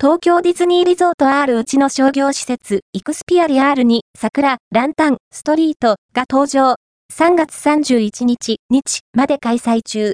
東京ディズニーリゾート R うちの商業施設、イクスピアリ R に桜、ランタン、ストリートが登場。3月31日、日まで開催中。